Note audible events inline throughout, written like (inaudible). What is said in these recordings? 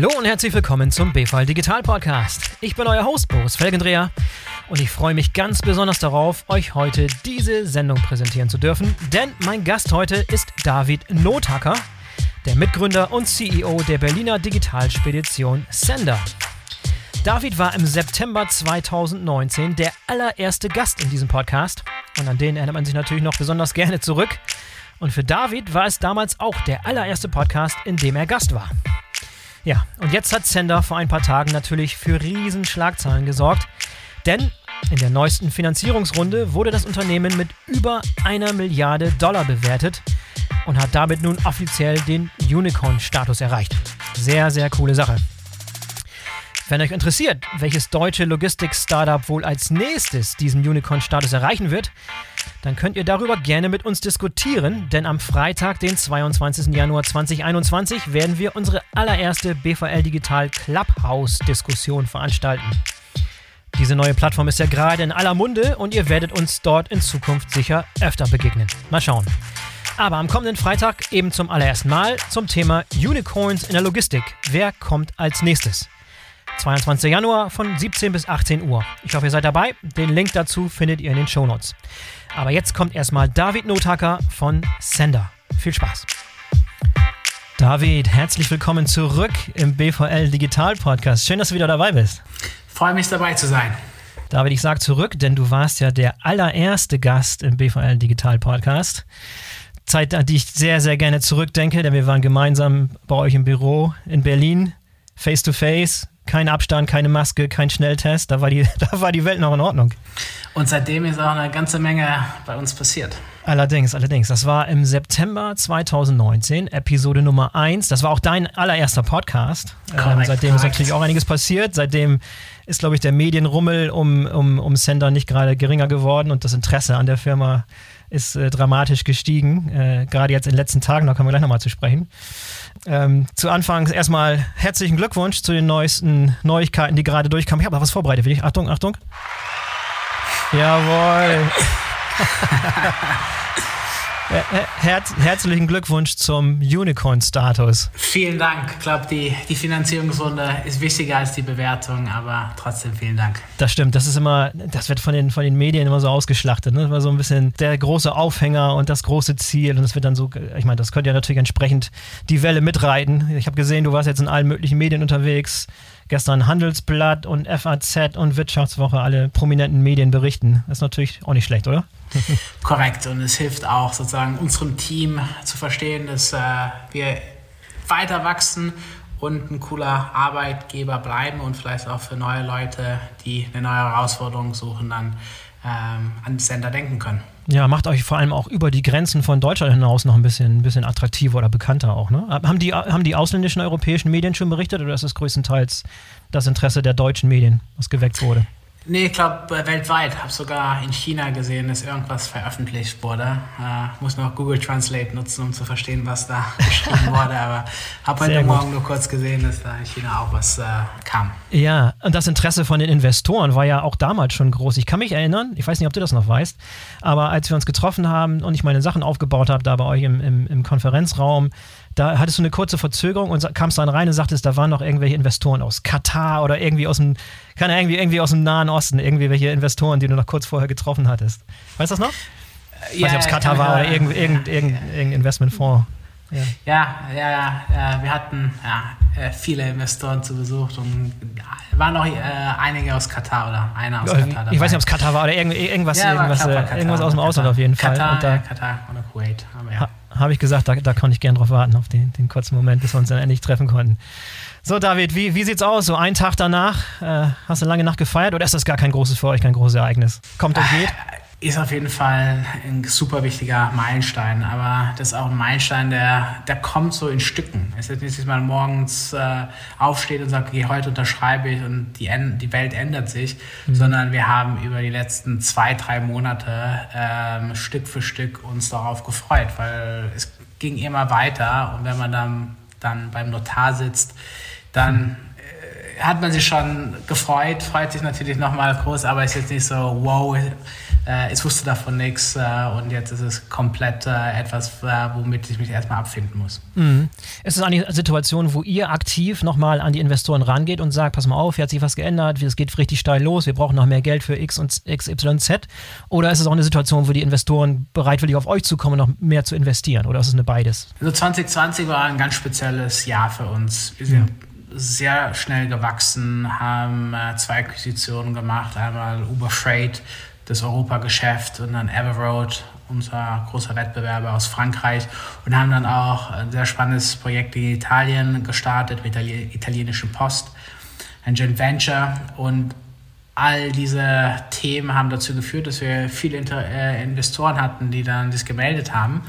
Hallo und herzlich willkommen zum BVL Digital Podcast. Ich bin euer Host Boris Felgendreher und ich freue mich ganz besonders darauf, euch heute diese Sendung präsentieren zu dürfen, denn mein Gast heute ist David Nothacker, der Mitgründer und CEO der Berliner Digitalspedition Sender. David war im September 2019 der allererste Gast in diesem Podcast und an den erinnert man sich natürlich noch besonders gerne zurück. Und für David war es damals auch der allererste Podcast, in dem er Gast war. Ja, und jetzt hat Sender vor ein paar Tagen natürlich für Riesenschlagzahlen gesorgt, denn in der neuesten Finanzierungsrunde wurde das Unternehmen mit über einer Milliarde Dollar bewertet und hat damit nun offiziell den Unicorn-Status erreicht. Sehr, sehr coole Sache. Wenn euch interessiert, welches deutsche Logistik-Startup wohl als nächstes diesen Unicorn-Status erreichen wird, dann könnt ihr darüber gerne mit uns diskutieren, denn am Freitag, den 22. Januar 2021, werden wir unsere allererste BVL Digital Clubhouse-Diskussion veranstalten. Diese neue Plattform ist ja gerade in aller Munde und ihr werdet uns dort in Zukunft sicher öfter begegnen. Mal schauen. Aber am kommenden Freitag eben zum allerersten Mal zum Thema Unicorns in der Logistik. Wer kommt als nächstes? 22. Januar von 17 bis 18 Uhr. Ich hoffe, ihr seid dabei. Den Link dazu findet ihr in den Shownotes. Aber jetzt kommt erstmal David Nothacker von Sender. Viel Spaß. David, herzlich willkommen zurück im BVL Digital Podcast. Schön, dass du wieder dabei bist. Freue mich dabei zu sein. David, ich sage zurück, denn du warst ja der allererste Gast im BVL Digital Podcast. Zeit, an die ich sehr, sehr gerne zurückdenke, denn wir waren gemeinsam bei euch im Büro in Berlin, face to face, kein Abstand, keine Maske, kein Schnelltest. Da war, die, (laughs) da war die Welt noch in Ordnung. Und seitdem ist auch eine ganze Menge bei uns passiert. Allerdings, allerdings. Das war im September 2019, Episode Nummer 1. Das war auch dein allererster Podcast. Ähm, seitdem ist natürlich auch einiges passiert. Seitdem ist, glaube ich, der Medienrummel um, um, um Sender nicht gerade geringer geworden und das Interesse an der Firma ist äh, dramatisch gestiegen. Äh, gerade jetzt in den letzten Tagen, da kommen wir gleich nochmal zu sprechen. Ähm, zu Anfang erstmal herzlichen Glückwunsch zu den neuesten Neuigkeiten, die gerade durchkamen. Ich habe was vorbereitet für dich. Achtung, Achtung. Jawohl. (laughs) Her herz herzlichen Glückwunsch zum Unicorn-Status. Vielen Dank. Ich glaube, die, die Finanzierungsrunde ist wichtiger als die Bewertung, aber trotzdem vielen Dank. Das stimmt, das ist immer, das wird von den, von den Medien immer so ausgeschlachtet. Ne? Das war so ein bisschen der große Aufhänger und das große Ziel. Und es wird dann so, ich meine, das könnte ja natürlich entsprechend die Welle mitreiten. Ich habe gesehen, du warst jetzt in allen möglichen Medien unterwegs. Gestern Handelsblatt und FAZ und Wirtschaftswoche, alle prominenten Medien berichten. Das ist natürlich auch nicht schlecht, oder? (laughs) Korrekt. Und es hilft auch sozusagen unserem Team zu verstehen, dass äh, wir weiter wachsen und ein cooler Arbeitgeber bleiben und vielleicht auch für neue Leute, die eine neue Herausforderung suchen, dann ähm, an Sender denken können. Ja, macht euch vor allem auch über die Grenzen von Deutschland hinaus noch ein bisschen, ein bisschen attraktiver oder bekannter auch. Ne? Haben, die, haben die ausländischen europäischen Medien schon berichtet oder ist es größtenteils das Interesse der deutschen Medien, was geweckt wurde? Nee, ich glaube weltweit. Habe sogar in China gesehen, dass irgendwas veröffentlicht wurde. Äh, muss noch Google Translate nutzen, um zu verstehen, was da (laughs) geschrieben wurde. Aber habe heute. Morgen nur kurz gesehen, dass da in China auch was äh, kam. Ja, und das Interesse von den Investoren war ja auch damals schon groß. Ich kann mich erinnern, ich weiß nicht, ob du das noch weißt, aber als wir uns getroffen haben und ich meine Sachen aufgebaut habe, da bei euch im, im, im Konferenzraum, da hattest du eine kurze Verzögerung und kamst dann rein und sagtest, da waren noch irgendwelche Investoren aus Katar oder irgendwie aus dem, Ahnung, irgendwie, irgendwie aus dem Nahen Osten, irgendwie welche Investoren, die du noch kurz vorher getroffen hattest. Weißt du das noch? Ich weiß nicht, ob es Katar war oder irgendein irgend, irgend, irgendein Investmentfonds. Ja. Ja, ja, ja. Äh, wir hatten ja, äh, viele Investoren zu Besuch und ja, waren noch äh, einige aus Katar oder einer aus Katar dabei. Ich weiß nicht, ob es Katar war oder irgend, irgendwas, Ja, irgendwas, Katar, äh, Katar, irgendwas aus dem Katar. Ausland auf jeden Fall. Katar, und da ja, Katar oder Kuwait. Aber ja. Ha, habe ich gesagt, da, da konnte ich gern drauf warten, auf den, den kurzen Moment, bis wir uns dann endlich treffen konnten. So, David, wie, wie sieht's aus? So einen Tag danach, äh, hast du lange Nacht gefeiert oder ist das gar kein großes für euch, kein großes Ereignis? Kommt und geht? Ist auf jeden Fall ein super wichtiger Meilenstein, aber das ist auch ein Meilenstein, der, der kommt so in Stücken. Es ist nicht, dass man morgens äh, aufsteht und sagt, okay, heute unterschreibe ich und die, die Welt ändert sich, sondern wir haben über die letzten zwei, drei Monate ähm, Stück für Stück uns darauf gefreut, weil es ging immer weiter und wenn man dann, dann beim Notar sitzt, dann hat man sich schon gefreut, freut sich natürlich nochmal groß, aber ist jetzt nicht so, wow, äh, ich wusste davon nichts äh, und jetzt ist es komplett äh, etwas, äh, womit ich mich erstmal abfinden muss. Mhm. Ist es eine Situation, wo ihr aktiv nochmal an die Investoren rangeht und sagt, pass mal auf, hier hat sich was geändert, es geht richtig steil los, wir brauchen noch mehr Geld für X und XYZ? Oder ist es auch eine Situation, wo die Investoren bereitwillig auf euch zukommen, noch mehr zu investieren? Oder ist es eine beides? Also 2020 war ein ganz spezielles Jahr für uns. Wir sind ja sehr schnell gewachsen, haben äh, zwei Akquisitionen gemacht, einmal Uber Freight, das Europageschäft und dann Everroad, unser großer Wettbewerber aus Frankreich und haben dann auch ein sehr spannendes Projekt in Italien gestartet mit der italienischen Post, ein Joint Venture und all diese Themen haben dazu geführt, dass wir viele Inter äh, Investoren hatten, die dann das gemeldet haben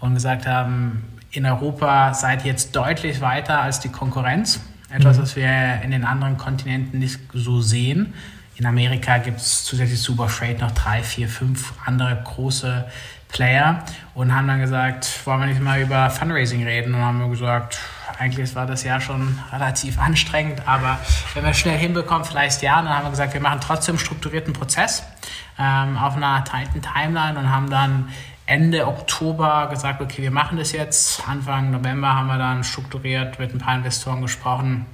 und gesagt haben, in Europa seid ihr jetzt deutlich weiter als die Konkurrenz. Etwas, mhm. was wir in den anderen Kontinenten nicht so sehen. In Amerika gibt es zusätzlich zu Super Freight noch drei, vier, fünf andere große Player und haben dann gesagt, wollen wir nicht mal über Fundraising reden? Und haben wir gesagt, eigentlich war das Jahr schon relativ anstrengend, aber wenn wir schnell hinbekommen, vielleicht ja. Und dann haben wir gesagt, wir machen trotzdem strukturierten Prozess ähm, auf einer Titan Timeline und haben dann Ende Oktober gesagt, okay, wir machen das jetzt. Anfang November haben wir dann strukturiert mit ein paar Investoren gesprochen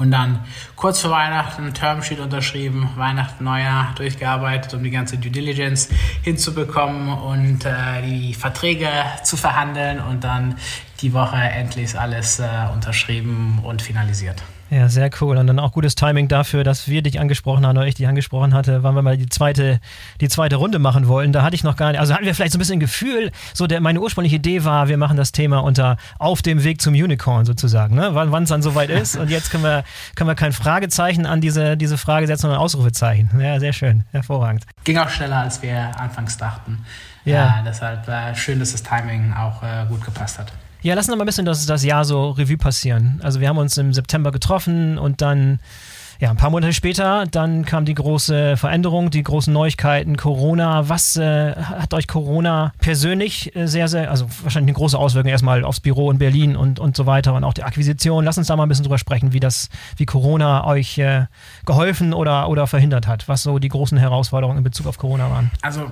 und dann kurz vor Weihnachten Termsheet unterschrieben, Weihnachten, Neujahr durchgearbeitet, um die ganze Due Diligence hinzubekommen und äh, die Verträge zu verhandeln und dann die Woche endlich alles äh, unterschrieben und finalisiert. Ja, sehr cool. Und dann auch gutes Timing dafür, dass wir dich angesprochen haben oder ich dich angesprochen hatte, wann wir mal die zweite, die zweite Runde machen wollen. Da hatte ich noch gar nicht, also hatten wir vielleicht so ein bisschen Gefühl, so der, meine ursprüngliche Idee war, wir machen das Thema unter auf dem Weg zum Unicorn sozusagen, ne? wann es dann soweit ist. Und jetzt können wir, können wir kein Fragezeichen an diese, diese Frage setzen, sondern ein Ausrufezeichen. Ja, sehr schön, hervorragend. Ging auch schneller, als wir anfangs dachten. Ja. Äh, deshalb äh, schön, dass das Timing auch äh, gut gepasst hat. Ja, lass uns mal ein bisschen das, das Jahr so Revue passieren. Also wir haben uns im September getroffen und dann, ja, ein paar Monate später, dann kam die große Veränderung, die großen Neuigkeiten, Corona. Was äh, hat euch Corona persönlich äh, sehr, sehr, also wahrscheinlich eine große Auswirkung erstmal aufs Büro in Berlin und, und so weiter und auch die Akquisition. Lass uns da mal ein bisschen drüber sprechen, wie das, wie Corona euch äh, geholfen oder, oder verhindert hat, was so die großen Herausforderungen in Bezug auf Corona waren. Also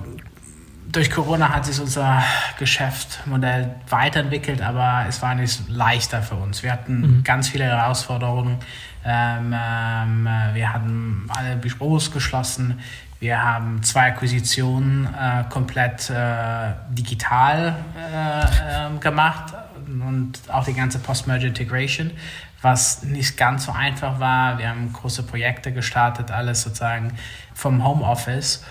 durch Corona hat sich unser Geschäftsmodell weiterentwickelt, aber es war nicht leichter für uns. Wir hatten mhm. ganz viele Herausforderungen. Ähm, ähm, wir hatten alle Büros geschlossen. Wir haben zwei Akquisitionen äh, komplett äh, digital äh, ähm, gemacht und auch die ganze Post-Merger Integration, was nicht ganz so einfach war. Wir haben große Projekte gestartet, alles sozusagen vom Homeoffice.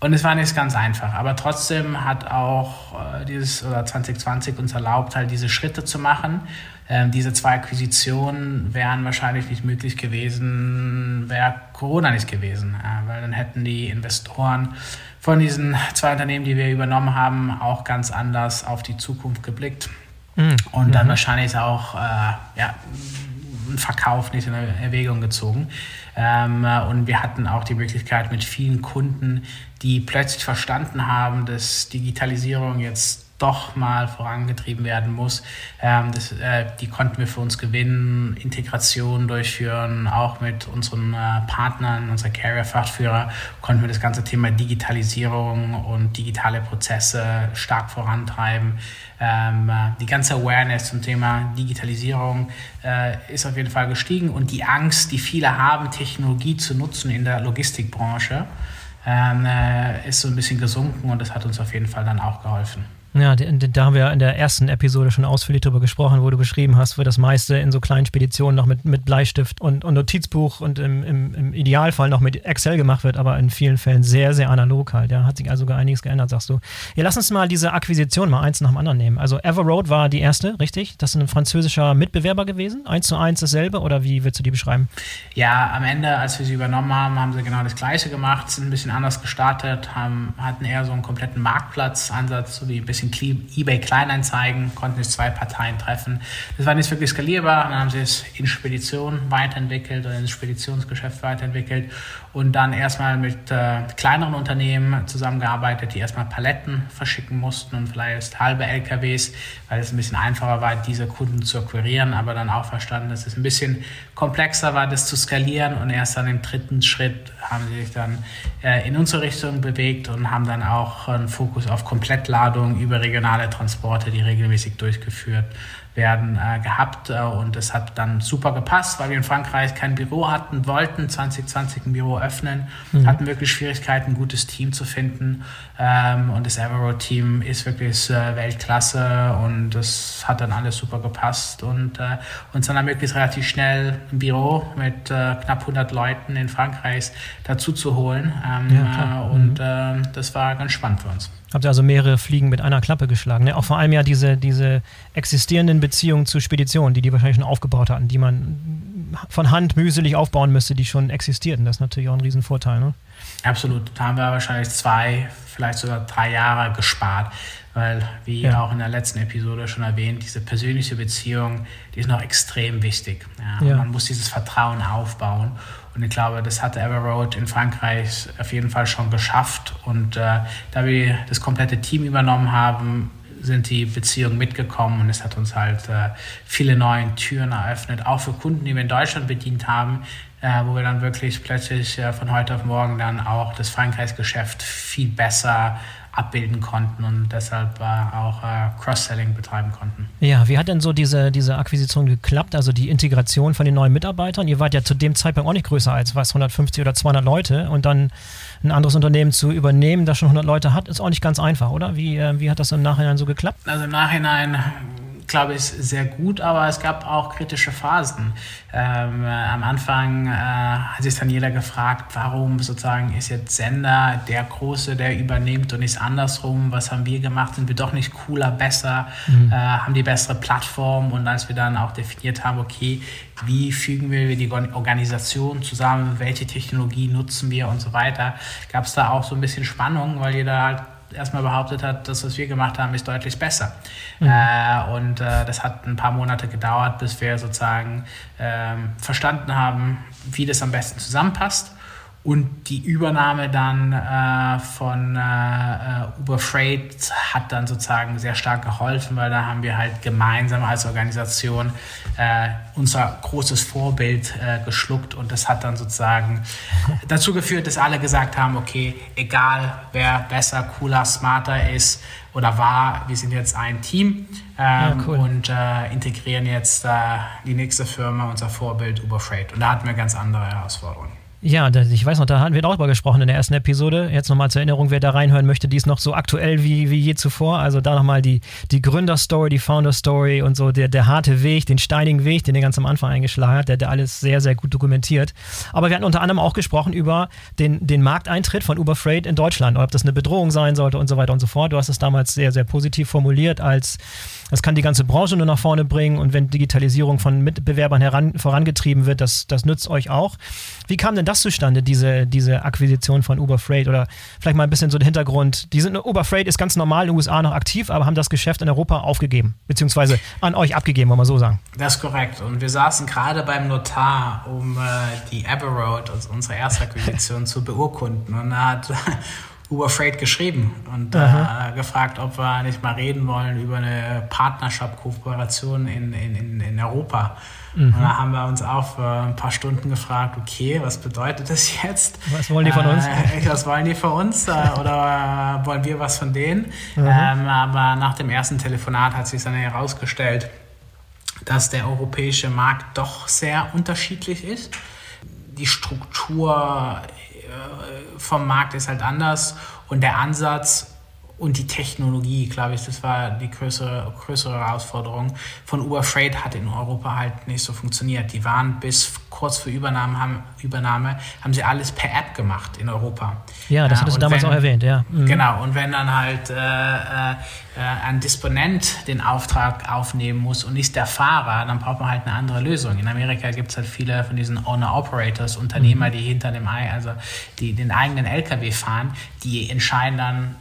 Und es war nicht ganz einfach, aber trotzdem hat auch äh, dieses oder 2020 uns erlaubt, halt diese Schritte zu machen. Ähm, diese zwei Akquisitionen wären wahrscheinlich nicht möglich gewesen, wäre Corona nicht gewesen, äh, weil dann hätten die Investoren von diesen zwei Unternehmen, die wir übernommen haben, auch ganz anders auf die Zukunft geblickt mhm. und dann mhm. wahrscheinlich auch äh, ja, einen Verkauf nicht in Erwägung gezogen. Ähm, äh, und wir hatten auch die Möglichkeit mit vielen Kunden, die plötzlich verstanden haben, dass Digitalisierung jetzt doch mal vorangetrieben werden muss. Ähm, das, äh, die konnten wir für uns gewinnen, Integration durchführen, auch mit unseren äh, Partnern, unserer Carrier-Fachführer konnten wir das ganze Thema Digitalisierung und digitale Prozesse stark vorantreiben. Ähm, äh, die ganze Awareness zum Thema Digitalisierung äh, ist auf jeden Fall gestiegen und die Angst, die viele haben, Technologie zu nutzen in der Logistikbranche, ähm, äh, ist so ein bisschen gesunken und das hat uns auf jeden Fall dann auch geholfen. Ja, da haben wir in der ersten Episode schon ausführlich darüber gesprochen, wo du beschrieben hast, wo das meiste in so kleinen Speditionen noch mit, mit Bleistift und, und Notizbuch und im, im, im, Idealfall noch mit Excel gemacht wird, aber in vielen Fällen sehr, sehr analog halt. Ja, hat sich also gar einiges geändert, sagst du. Ja, lass uns mal diese Akquisition mal eins nach dem anderen nehmen. Also Everroad war die erste, richtig? Das ist ein französischer Mitbewerber gewesen? Eins zu eins dasselbe oder wie würdest du die beschreiben? Ja, am Ende, als wir sie übernommen haben, haben sie genau das Gleiche gemacht, sind ein bisschen anders gestartet, haben, hatten eher so einen kompletten Marktplatzansatz, so wie ein bisschen bisschen eBay Kleinanzeigen, konnten sich zwei Parteien treffen. Das war nicht wirklich skalierbar. Dann haben sie es in Spedition weiterentwickelt oder ins Speditionsgeschäft weiterentwickelt und dann erstmal mit äh, kleineren Unternehmen zusammengearbeitet, die erstmal Paletten verschicken mussten und vielleicht halbe LKWs, weil es ein bisschen einfacher war, diese Kunden zu akquirieren, aber dann auch verstanden, dass es ein bisschen komplexer war, das zu skalieren. Und erst dann im dritten Schritt haben sie sich dann äh, in unsere Richtung bewegt und haben dann auch einen Fokus auf Komplettladung über regionale Transporte, die regelmäßig durchgeführt werden äh, gehabt äh, und es hat dann super gepasst, weil wir in Frankreich kein Büro hatten, wollten 2020 ein Büro öffnen, mhm. hatten wirklich Schwierigkeiten, ein gutes Team zu finden ähm, und das Everroad-Team ist wirklich äh, Weltklasse und das hat dann alles super gepasst und äh, uns dann ermöglicht relativ schnell ein Büro mit äh, knapp 100 Leuten in Frankreich dazu zu holen ähm, ja, äh, und mhm. das war ganz spannend für uns. Habt ihr also mehrere Fliegen mit einer Klappe geschlagen. Ne? Auch vor allem ja diese, diese existierenden Beziehungen zu Speditionen, die die wahrscheinlich schon aufgebaut hatten, die man von Hand mühselig aufbauen müsste, die schon existierten. Das ist natürlich auch ein Riesenvorteil. Ne? Absolut. Da haben wir wahrscheinlich zwei, vielleicht sogar drei Jahre gespart. Weil, wie ja. auch in der letzten Episode schon erwähnt, diese persönliche Beziehung, die ist noch extrem wichtig. Ja? Ja. Man muss dieses Vertrauen aufbauen. Und ich glaube, das hat Everroad in Frankreich auf jeden Fall schon geschafft. Und äh, da wir das komplette Team übernommen haben, sind die Beziehungen mitgekommen und es hat uns halt äh, viele neue Türen eröffnet, auch für Kunden, die wir in Deutschland bedient haben, äh, wo wir dann wirklich plötzlich äh, von heute auf morgen dann auch das Frankreichsgeschäft viel besser abbilden konnten und deshalb äh, auch äh, Cross-Selling betreiben konnten. Ja, wie hat denn so diese, diese Akquisition geklappt, also die Integration von den neuen Mitarbeitern? Ihr wart ja zu dem Zeitpunkt auch nicht größer als was, 150 oder 200 Leute und dann ein anderes Unternehmen zu übernehmen, das schon 100 Leute hat, ist auch nicht ganz einfach, oder? Wie, äh, wie hat das im Nachhinein so geklappt? Also im Nachhinein glaube ich, sehr gut, aber es gab auch kritische Phasen. Ähm, äh, am Anfang äh, hat sich dann jeder gefragt, warum sozusagen ist jetzt Sender der Große, der übernimmt und nicht andersrum. Was haben wir gemacht? Sind wir doch nicht cooler, besser, mhm. äh, haben die bessere Plattform? Und als wir dann auch definiert haben, okay, wie fügen wir die Organisation zusammen, welche Technologie nutzen wir und so weiter, gab es da auch so ein bisschen Spannung, weil jeder halt erstmal behauptet hat, das, was wir gemacht haben, ist deutlich besser. Mhm. Äh, und äh, das hat ein paar Monate gedauert, bis wir sozusagen äh, verstanden haben, wie das am besten zusammenpasst. Und die Übernahme dann äh, von äh, äh, Uber Freight hat dann sozusagen sehr stark geholfen, weil da haben wir halt gemeinsam als Organisation äh, unser großes Vorbild äh, geschluckt und das hat dann sozusagen dazu geführt, dass alle gesagt haben, okay, egal wer besser, cooler, smarter ist oder war, wir sind jetzt ein Team ähm, ja, cool. und äh, integrieren jetzt die nächste Firma, unser Vorbild Uber Freight. Und da hatten wir ganz andere Herausforderungen. Ja, ich weiß noch, da hatten wir darüber gesprochen in der ersten Episode. Jetzt nochmal zur Erinnerung, wer da reinhören möchte, die ist noch so aktuell wie, wie je zuvor. Also da nochmal die, die Gründerstory, die Founder-Story und so der, der harte Weg, den steinigen Weg, den er ganz am Anfang eingeschlagen hat, der, der alles sehr, sehr gut dokumentiert. Aber wir hatten unter anderem auch gesprochen über den, den Markteintritt von Uber Freight in Deutschland, ob das eine Bedrohung sein sollte und so weiter und so fort. Du hast es damals sehr, sehr positiv formuliert als das kann die ganze Branche nur nach vorne bringen und wenn Digitalisierung von Mitbewerbern heran, vorangetrieben wird, das, das nützt euch auch. Wie kam denn das zustande, diese, diese Akquisition von Uber Freight? Oder vielleicht mal ein bisschen so der Hintergrund. Die sind, Uber Freight ist ganz normal in den USA noch aktiv, aber haben das Geschäft in Europa aufgegeben, beziehungsweise an euch abgegeben, wollen wir so sagen. Das ist korrekt. Und wir saßen gerade beim Notar, um äh, die Aberroad, also unsere erste Akquisition, zu beurkunden. Und er hat (laughs) Uber Freight geschrieben und äh, gefragt, ob wir nicht mal reden wollen über eine Partnerschaft-Kooperation in, in, in Europa. Mhm. Und da haben wir uns auch für ein paar Stunden gefragt, okay, was bedeutet das jetzt? Was wollen die von uns? Äh, was wollen die von uns? Äh, oder wollen wir was von denen? Mhm. Ähm, aber nach dem ersten Telefonat hat sich dann herausgestellt, dass der europäische Markt doch sehr unterschiedlich ist. Die Struktur äh, vom Markt ist halt anders und der Ansatz und die Technologie, glaube ich, das war die größere, größere Herausforderung. Von Uber Freight hat in Europa halt nicht so funktioniert. Die waren bis kurz vor Übernahme, haben, Übernahme, haben sie alles per App gemacht in Europa. Ja, das hattest du damals wenn, auch erwähnt, ja. Mhm. Genau, und wenn dann halt äh, äh, ein Disponent den Auftrag aufnehmen muss und nicht der Fahrer, dann braucht man halt eine andere Lösung. In Amerika gibt es halt viele von diesen Owner-Operators, Unternehmer, mhm. die hinter dem, also die den eigenen LKW fahren, die entscheiden dann,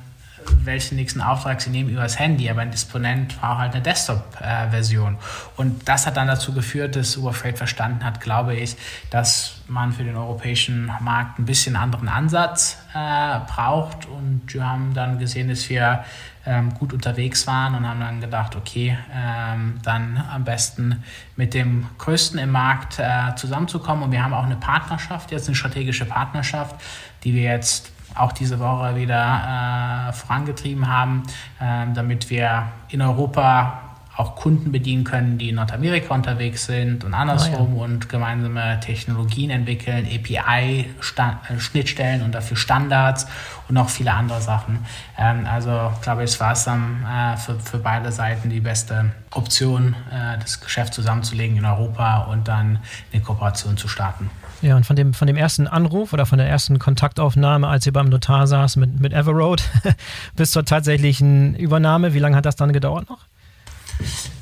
welchen nächsten Auftrag sie nehmen übers Handy, aber ein Disponent war halt eine Desktop-Version. Und das hat dann dazu geführt, dass Uber Freight verstanden hat, glaube ich, dass man für den europäischen Markt ein bisschen anderen Ansatz äh, braucht. Und wir haben dann gesehen, dass wir ähm, gut unterwegs waren und haben dann gedacht, okay, ähm, dann am besten mit dem Größten im Markt äh, zusammenzukommen. Und wir haben auch eine Partnerschaft, jetzt eine strategische Partnerschaft, die wir jetzt auch diese Woche wieder äh, vorangetrieben haben, äh, damit wir in Europa auch Kunden bedienen können, die in Nordamerika unterwegs sind und andersrum oh ja. und gemeinsame Technologien entwickeln, API-Schnittstellen und dafür Standards und noch viele andere Sachen. Ähm, also glaube ich, war es dann äh, für, für beide Seiten die beste Option, äh, das Geschäft zusammenzulegen in Europa und dann eine Kooperation zu starten. Ja, und von dem, von dem ersten Anruf oder von der ersten Kontaktaufnahme, als ihr beim Notar saß mit, mit Everroad, (laughs) bis zur tatsächlichen Übernahme, wie lange hat das dann gedauert noch?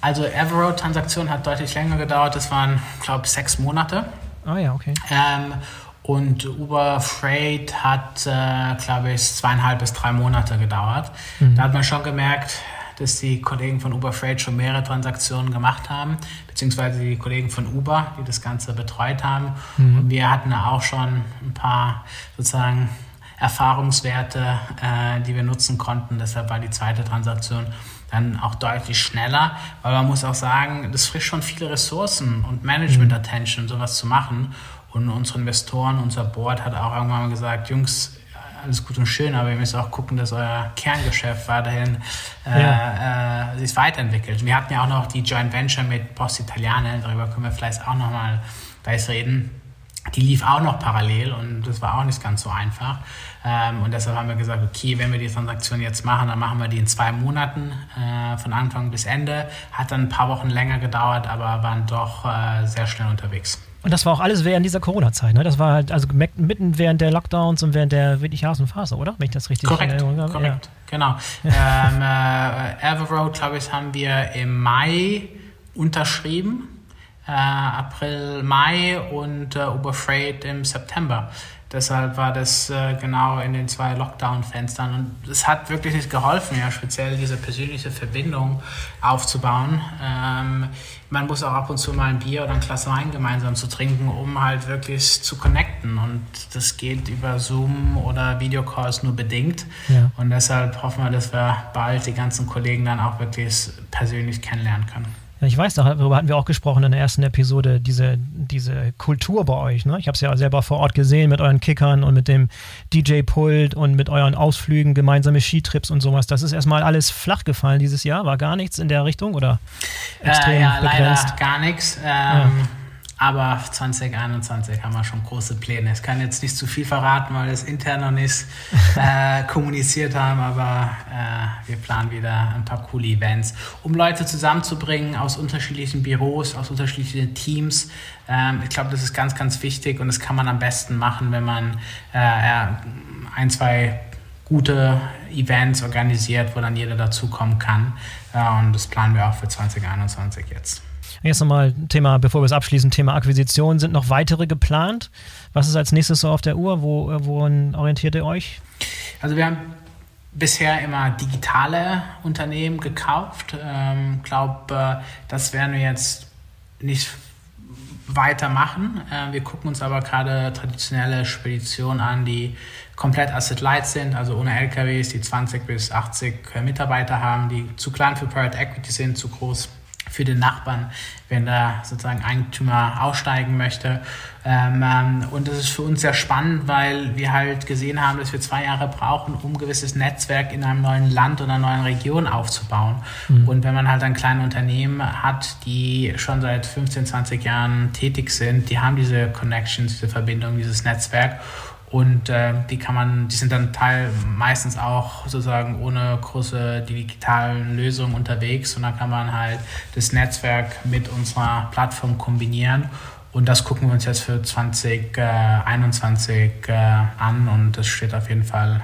Also Everroad-Transaktion hat deutlich länger gedauert. Das waren, glaube ich, sechs Monate. Ah ja, okay. Ähm, und Uber Freight hat, äh, glaube ich, zweieinhalb bis drei Monate gedauert. Mhm. Da hat man schon gemerkt, dass die Kollegen von Uber Freight schon mehrere Transaktionen gemacht haben, beziehungsweise die Kollegen von Uber, die das Ganze betreut haben. Mhm. Und wir hatten da auch schon ein paar sozusagen Erfahrungswerte, äh, die wir nutzen konnten. Deshalb war die zweite Transaktion dann auch deutlich schneller, weil man muss auch sagen, das frisst schon viele Ressourcen und Management-Attention, sowas zu machen. Und unsere Investoren, unser Board hat auch irgendwann mal gesagt, Jungs, alles gut und schön, aber ihr müsst auch gucken, dass euer Kerngeschäft weiterhin äh, ja. äh, sich weiterentwickelt. Wir hatten ja auch noch die Joint Venture mit Post Italiane, darüber können wir vielleicht auch nochmal gleich reden. Die lief auch noch parallel und das war auch nicht ganz so einfach. Ähm, und deshalb haben wir gesagt, okay, wenn wir die Transaktion jetzt machen, dann machen wir die in zwei Monaten äh, von Anfang bis Ende. Hat dann ein paar Wochen länger gedauert, aber waren doch äh, sehr schnell unterwegs. Und das war auch alles während dieser Corona-Zeit, ne? Das war halt also mitten während der Lockdowns und während der wirklich harten Phase, oder? Wenn ich das richtig korrekt, in habe. Korrekt, ja. genau. ähm, äh, Everroad, glaube ich, haben wir im Mai unterschrieben. Äh, April, Mai und äh, Uber im September. Deshalb war das äh, genau in den zwei Lockdown-Fenstern. Und es hat wirklich nicht geholfen, ja, speziell diese persönliche Verbindung aufzubauen. Ähm, man muss auch ab und zu mal ein Bier oder ein Glas Wein gemeinsam zu trinken, um halt wirklich zu connecten. Und das geht über Zoom oder Videocalls nur bedingt. Ja. Und deshalb hoffen wir, dass wir bald die ganzen Kollegen dann auch wirklich persönlich kennenlernen können. Ich weiß, darüber hatten wir auch gesprochen in der ersten Episode, diese, diese Kultur bei euch. Ne? Ich habe es ja selber vor Ort gesehen mit euren Kickern und mit dem DJ-Pult und mit euren Ausflügen, gemeinsame Skitrips und sowas. Das ist erstmal alles flach gefallen dieses Jahr. War gar nichts in der Richtung oder extrem äh, ja, begrenzt? leider gar nichts. Ähm, ja. Aber 2021 haben wir schon große Pläne. Ich kann jetzt nicht zu viel verraten, weil wir es intern noch nicht (laughs) äh, kommuniziert haben, aber äh, wir planen wieder ein paar coole Events, um Leute zusammenzubringen aus unterschiedlichen Büros, aus unterschiedlichen Teams. Ähm, ich glaube, das ist ganz, ganz wichtig und das kann man am besten machen, wenn man äh, ein, zwei gute Events organisiert, wo dann jeder dazukommen kann. und das planen wir auch für 2021 jetzt. Jetzt nochmal Thema, bevor wir es abschließen, Thema Akquisition. Sind noch weitere geplant? Was ist als nächstes so auf der Uhr? Wo, wohin orientiert ihr euch? Also wir haben bisher immer digitale Unternehmen gekauft. Ich ähm, glaube, das werden wir jetzt nicht weitermachen. Äh, wir gucken uns aber gerade traditionelle Speditionen an, die komplett Asset Light sind, also ohne LKWs, die 20 bis 80 Mitarbeiter haben, die zu klein für Private Equity sind, zu groß für den Nachbarn, wenn da sozusagen Eigentümer aussteigen möchte. Ähm, ähm, und das ist für uns sehr spannend, weil wir halt gesehen haben, dass wir zwei Jahre brauchen, um ein gewisses Netzwerk in einem neuen Land oder einer neuen Region aufzubauen. Mhm. Und wenn man halt ein kleines Unternehmen hat, die schon seit 15, 20 Jahren tätig sind, die haben diese Connections, diese Verbindung, dieses Netzwerk. Und äh, die kann man, die sind dann Teil meistens auch sozusagen ohne große digitalen Lösungen unterwegs. Und dann kann man halt das Netzwerk mit unserer Plattform kombinieren. Und das gucken wir uns jetzt für 2021 äh, an. Und das steht auf jeden Fall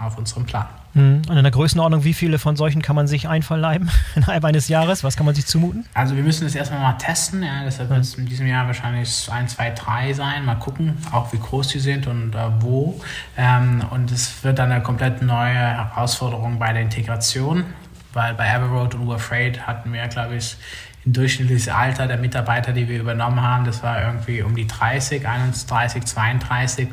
auf unserem Plan. Mhm. Und in der Größenordnung, wie viele von solchen kann man sich einverleiben (laughs) innerhalb eines Jahres? Was kann man sich zumuten? Also wir müssen das erstmal mal testen. Ja. Deshalb wird es in diesem Jahr wahrscheinlich ein, zwei, drei sein. Mal gucken, auch wie groß die sind und äh, wo. Ähm, und es wird dann eine komplett neue Herausforderung bei der Integration, weil bei Everroad und Uber Freight hatten wir, glaube ich, ein durchschnittliches Alter der Mitarbeiter, die wir übernommen haben, das war irgendwie um die 30, 31, 32.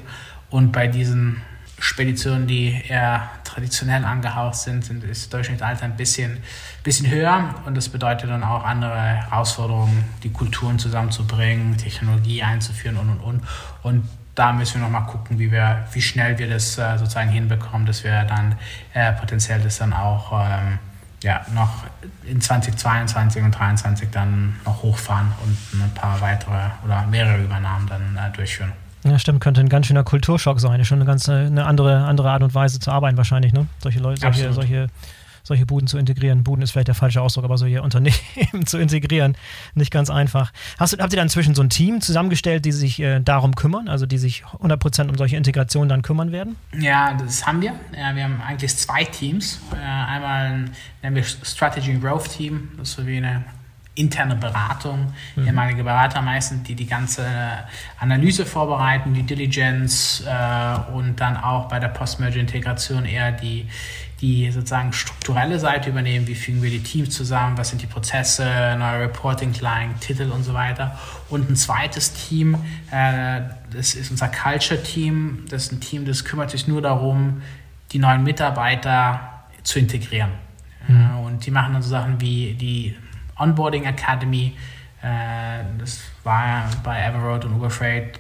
Und bei diesen Speditionen, die eher traditionell angehaucht sind, sind ist Durchschnittsalter ein bisschen, bisschen höher und das bedeutet dann auch andere Herausforderungen, die Kulturen zusammenzubringen, Technologie einzuführen und und und. Und da müssen wir nochmal gucken, wie, wir, wie schnell wir das äh, sozusagen hinbekommen, dass wir dann äh, potenziell das dann auch ähm, ja, noch in 2022 und 2023 dann noch hochfahren und ein paar weitere oder mehrere Übernahmen dann äh, durchführen. Ja, stimmt, könnte ein ganz schöner Kulturschock sein. Schon eine ganz eine andere, andere Art und Weise zu arbeiten wahrscheinlich, ne? Solche Leute, solche, solche, solche Buden zu integrieren. Buden ist vielleicht der falsche Ausdruck, aber solche (laughs) Unternehmen zu integrieren, nicht ganz einfach. Hast du, habt ihr dann inzwischen so ein Team zusammengestellt, die sich äh, darum kümmern, also die sich 100% um solche Integrationen dann kümmern werden? Ja, das haben wir. Ja, wir haben eigentlich zwei Teams. Äh, einmal nennen wir Strategy Growth Team, das ist so wie eine interne Beratung, mhm. ehemalige Berater meistens, die die ganze Analyse vorbereiten, die Diligence äh, und dann auch bei der Post-Merger-Integration eher die, die sozusagen strukturelle Seite übernehmen, wie fügen wir die Teams zusammen, was sind die Prozesse, neue Reporting-Line, Titel und so weiter. Und ein zweites Team, äh, das ist unser Culture-Team, das ist ein Team, das kümmert sich nur darum, die neuen Mitarbeiter zu integrieren. Mhm. und die machen dann so Sachen wie die Onboarding Academy. Äh, das war bei Everroad und Uberfreight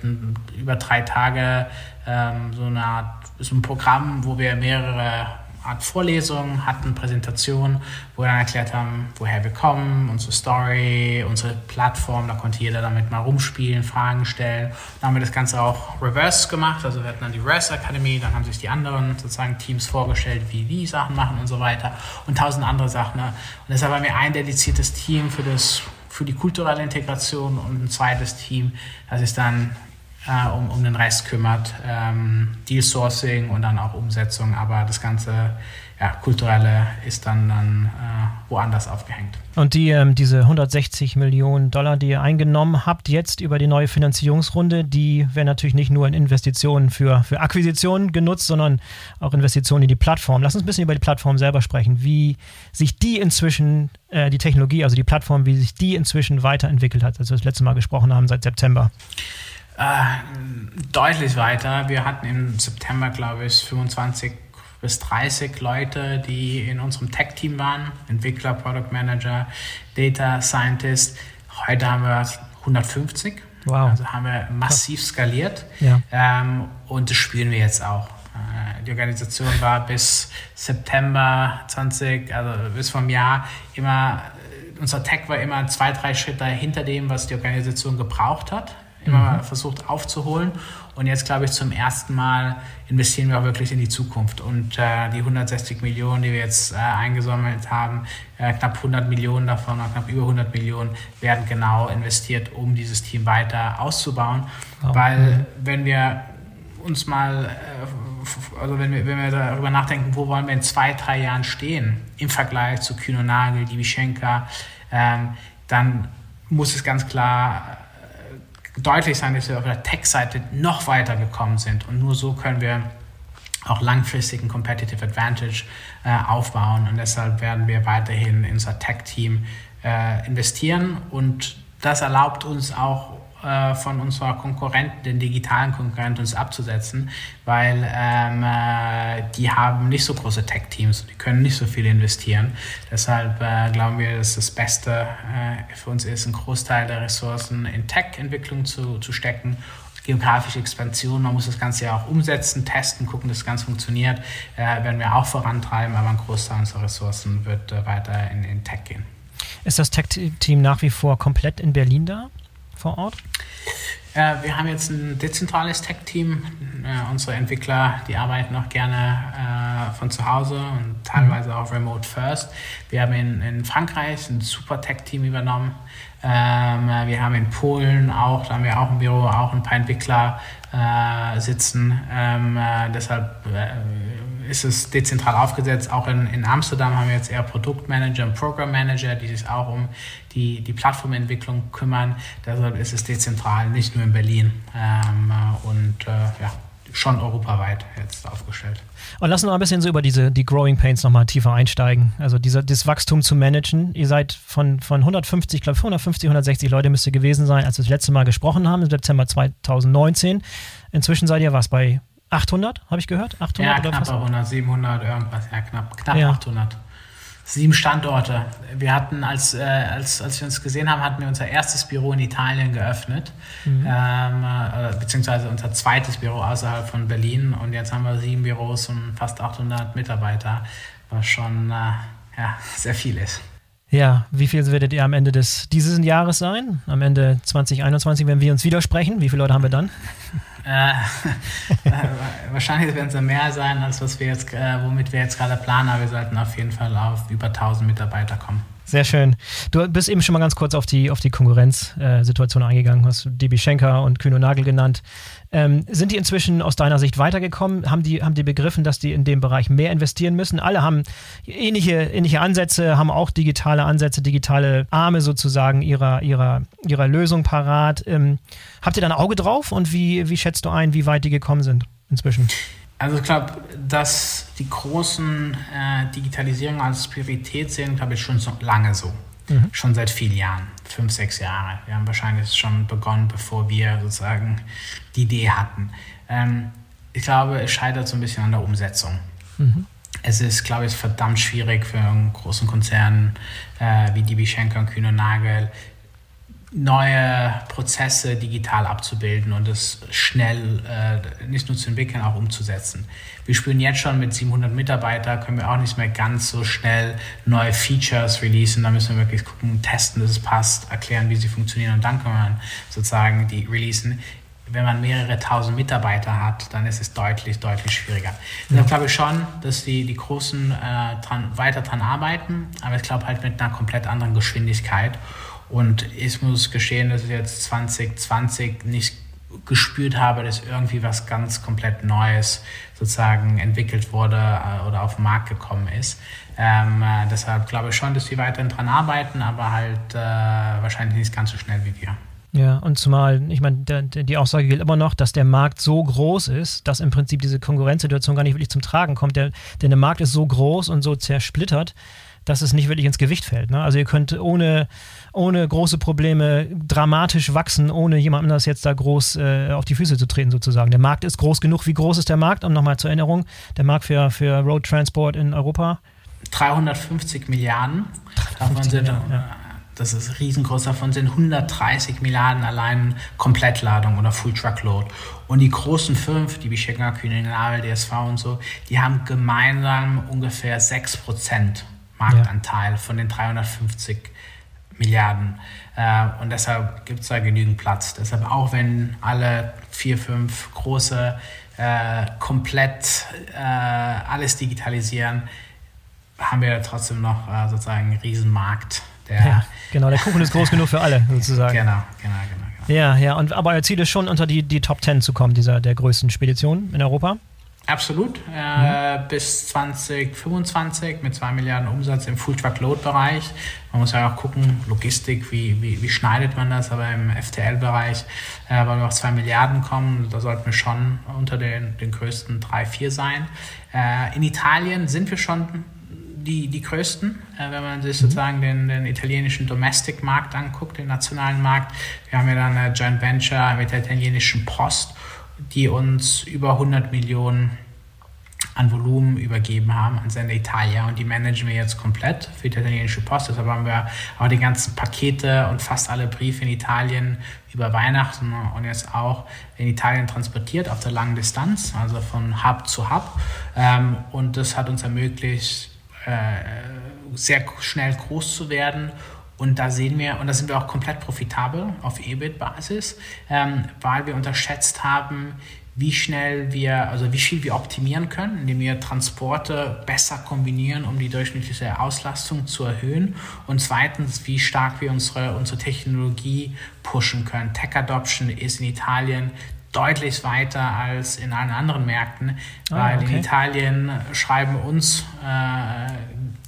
über drei Tage ähm, so eine Art, so ein Programm, wo wir mehrere Art Vorlesungen hatten, Präsentationen, wo wir dann erklärt haben, woher wir kommen, unsere Story, unsere Plattform. Da konnte jeder damit mal rumspielen, Fragen stellen. Dann haben wir das Ganze auch reverse gemacht. Also wir hatten dann die Reverse Academy, dann haben sich die anderen sozusagen Teams vorgestellt, wie die Sachen machen und so weiter und tausend andere Sachen. Ne? Und deshalb haben wir ein dediziertes Team für das für die kulturelle Integration und ein zweites Team, das ist dann äh, um, um den Rest kümmert. Ähm, Deal Sourcing und dann auch Umsetzung, aber das ganze ja, kulturelle ist dann, dann äh, woanders aufgehängt. Und die, ähm, diese 160 Millionen Dollar, die ihr eingenommen habt jetzt über die neue Finanzierungsrunde, die werden natürlich nicht nur in Investitionen für, für Akquisitionen genutzt, sondern auch Investitionen in die Plattform. Lass uns ein bisschen über die Plattform selber sprechen, wie sich die inzwischen, äh, die Technologie, also die Plattform, wie sich die inzwischen weiterentwickelt hat, als wir das letzte Mal gesprochen haben, seit September. Äh, deutlich weiter. Wir hatten im September, glaube ich, 25 bis 30 Leute, die in unserem Tech-Team waren. Entwickler, Product Manager, Data Scientist. Heute haben wir 150. Wow. Also haben wir massiv skaliert. Ja. Ähm, und das spielen wir jetzt auch. Äh, die Organisation war bis September 20, also bis vom Jahr immer, unser Tech war immer zwei, drei Schritte hinter dem, was die Organisation gebraucht hat immer mhm. versucht aufzuholen. Und jetzt, glaube ich, zum ersten Mal investieren wir auch wirklich in die Zukunft. Und äh, die 160 Millionen, die wir jetzt äh, eingesammelt haben, äh, knapp 100 Millionen davon, knapp über 100 Millionen, werden genau investiert, um dieses Team weiter auszubauen. Oh. Weil mhm. wenn wir uns mal, äh, also wenn wir, wenn wir darüber nachdenken, wo wollen wir in zwei, drei Jahren stehen im Vergleich zu Kühn und Nagel, die Wischenka, ähm, dann muss es ganz klar deutlich sein, dass wir auf der Tech-Seite noch weiter gekommen sind. Und nur so können wir auch langfristig ein Competitive Advantage äh, aufbauen. Und deshalb werden wir weiterhin in unser Tech-Team äh, investieren. Und das erlaubt uns auch äh, von unserer Konkurrenten, den digitalen Konkurrenten, uns abzusetzen, weil ähm, äh, die haben nicht so große Tech-Teams, die können nicht so viel investieren. Deshalb äh, glauben wir, dass das Beste äh, für uns ist, einen Großteil der Ressourcen in Tech-Entwicklung zu, zu stecken geografische Expansion. Man muss das Ganze ja auch umsetzen, testen, gucken, dass das Ganze funktioniert. Äh, werden wir auch vorantreiben, aber ein Großteil unserer Ressourcen wird äh, weiter in, in Tech gehen. Ist das Tech-Team nach wie vor komplett in Berlin da? Vor Ort? Äh, wir haben jetzt ein dezentrales Tech-Team. Äh, unsere Entwickler, die arbeiten auch gerne äh, von zu Hause und teilweise auch remote first. Wir haben in, in Frankreich ein super Tech-Team übernommen. Ähm, wir haben in Polen auch, da haben wir auch ein Büro, auch ein paar Entwickler äh, sitzen. Ähm, äh, deshalb äh, ist es dezentral aufgesetzt. Auch in, in Amsterdam haben wir jetzt eher Produktmanager und Programmmanager, die sich auch um die, die Plattformentwicklung kümmern. Deshalb ist es dezentral, nicht nur in Berlin. Ähm, und äh, ja, schon europaweit jetzt aufgestellt. Und lass uns noch ein bisschen so über diese die Growing Pains nochmal tiefer einsteigen. Also dieser, das Wachstum zu managen. Ihr seid von, von 150, glaube ich, 150, 160 Leute müsste gewesen sein, als wir das letzte Mal gesprochen haben, im Dezember 2019. Inzwischen seid ihr was bei 800, habe ich gehört? 800 ja, knapp 100, 700, irgendwas, ja, knapp, knapp ja. 800 sieben Standorte. Wir hatten, als, äh, als, als wir uns gesehen haben, hatten wir unser erstes Büro in Italien geöffnet, mhm. ähm, äh, beziehungsweise unser zweites Büro außerhalb von Berlin. Und jetzt haben wir sieben Büros und fast 800 Mitarbeiter, was schon äh, ja, sehr viel ist. Ja, wie viel werdet ihr am Ende des, dieses Jahres sein? Am Ende 2021, wenn wir uns widersprechen? Wie viele Leute haben wir dann? (laughs) (laughs) Äh, wahrscheinlich werden es mehr sein, als was wir jetzt, äh, womit wir jetzt gerade planen, aber wir sollten auf jeden Fall auf über 1000 Mitarbeiter kommen. Sehr schön. Du bist eben schon mal ganz kurz auf die, auf die Konkurrenzsituation äh, eingegangen, hast DB Schenker und Kühn und Nagel genannt. Ähm, sind die inzwischen aus deiner Sicht weitergekommen? Haben die, haben die begriffen, dass die in dem Bereich mehr investieren müssen? Alle haben ähnliche, ähnliche Ansätze, haben auch digitale Ansätze, digitale Arme sozusagen ihrer, ihrer, ihrer Lösung parat. Ähm, habt ihr da ein Auge drauf und wie, wie schätzt du ein, wie weit die gekommen sind inzwischen? Also ich glaube, dass die großen äh, Digitalisierungen als Priorität sehen, glaube ich, schon so lange so. Mhm. Schon seit vielen Jahren, fünf, sechs Jahre. Wir haben wahrscheinlich schon begonnen, bevor wir sozusagen die Idee hatten. Ähm, ich glaube, es scheitert so ein bisschen an der Umsetzung. Mhm. Es ist, glaube ich, verdammt schwierig für einen großen Konzern äh, wie DB Schenker und Kühn und Nagel neue Prozesse digital abzubilden und es schnell äh, nicht nur zu entwickeln, auch umzusetzen. Wir spüren jetzt schon mit 700 Mitarbeitern, können wir auch nicht mehr ganz so schnell neue Features releasen. Da müssen wir wirklich gucken, testen, dass es passt, erklären, wie sie funktionieren und dann kann man sozusagen die releasen. Wenn man mehrere tausend Mitarbeiter hat, dann ist es deutlich, deutlich schwieriger. Ja. Ich glaube schon, dass die, die Großen äh, dran, weiter dran arbeiten, aber ich glaube halt mit einer komplett anderen Geschwindigkeit. Und ich muss gestehen, dass ich jetzt 2020 nicht gespürt habe, dass irgendwie was ganz komplett Neues sozusagen entwickelt wurde äh, oder auf den Markt gekommen ist. Ähm, äh, deshalb glaube ich schon, dass die weiterhin dran arbeiten, aber halt äh, wahrscheinlich nicht ganz so schnell wie wir. Ja, und zumal, ich meine, die Aussage gilt immer noch, dass der Markt so groß ist, dass im Prinzip diese Konkurrenzsituation gar nicht wirklich zum Tragen kommt. Denn der Markt ist so groß und so zersplittert, dass es nicht wirklich ins Gewicht fällt. Ne? Also ihr könnt ohne, ohne große Probleme dramatisch wachsen, ohne jemandem das jetzt da groß äh, auf die Füße zu treten sozusagen. Der Markt ist groß genug. Wie groß ist der Markt? Und nochmal zur Erinnerung, der Markt für, für Road Transport in Europa? 350 Milliarden. 350 davon sind, Milliarden, ja. Das ist riesengroß. Davon sind 130 Milliarden allein Komplettladung oder Full Truckload. Und die großen fünf, die wie Schenker, Kühne, DSV und so, die haben gemeinsam ungefähr 6 Prozent Marktanteil ja. von den 350 Milliarden. Äh, und deshalb gibt es da genügend Platz. Deshalb auch wenn alle vier, fünf große äh, komplett äh, alles digitalisieren, haben wir trotzdem noch äh, sozusagen einen Riesenmarkt. Der ja, genau, der Kuchen ist groß genug für alle sozusagen. (laughs) Genau, genau, genau. genau. Ja, ja, und, aber euer Ziel ist schon, unter die, die Top 10 zu kommen, dieser, der größten Speditionen in Europa? Absolut. Äh, mhm. Bis 2025 mit 2 Milliarden Umsatz im Full-Truck-Load-Bereich. Man muss ja auch gucken, Logistik, wie, wie, wie schneidet man das, aber im FTL-Bereich äh, wollen wir auf 2 Milliarden kommen. Da sollten wir schon unter den, den größten 3, 4 sein. Äh, in Italien sind wir schon die, die größten, äh, wenn man sich mhm. sozusagen den, den italienischen Domestic-Markt anguckt, den nationalen Markt. Wir haben ja dann eine Joint Venture mit der italienischen Post die uns über 100 Millionen an Volumen übergeben haben an Sender Italia und die managen wir jetzt komplett für die italienische Post. Deshalb haben wir auch die ganzen Pakete und fast alle Briefe in Italien über Weihnachten und jetzt auch in Italien transportiert auf der langen Distanz, also von Hub zu Hub. Ähm, und das hat uns ermöglicht, äh, sehr schnell groß zu werden Und da sehen wir, und da sind wir auch komplett profitabel auf EBIT-Basis, ähm, weil wir unterschätzt haben, wie schnell wir, also wie viel wir optimieren können, indem wir Transporte besser kombinieren, um die durchschnittliche Auslastung zu erhöhen. Und zweitens, wie stark wir unsere, unsere Technologie pushen können. Tech Adoption ist in Italien deutlich weiter als in allen anderen Märkten, ah, weil okay. in Italien schreiben uns äh,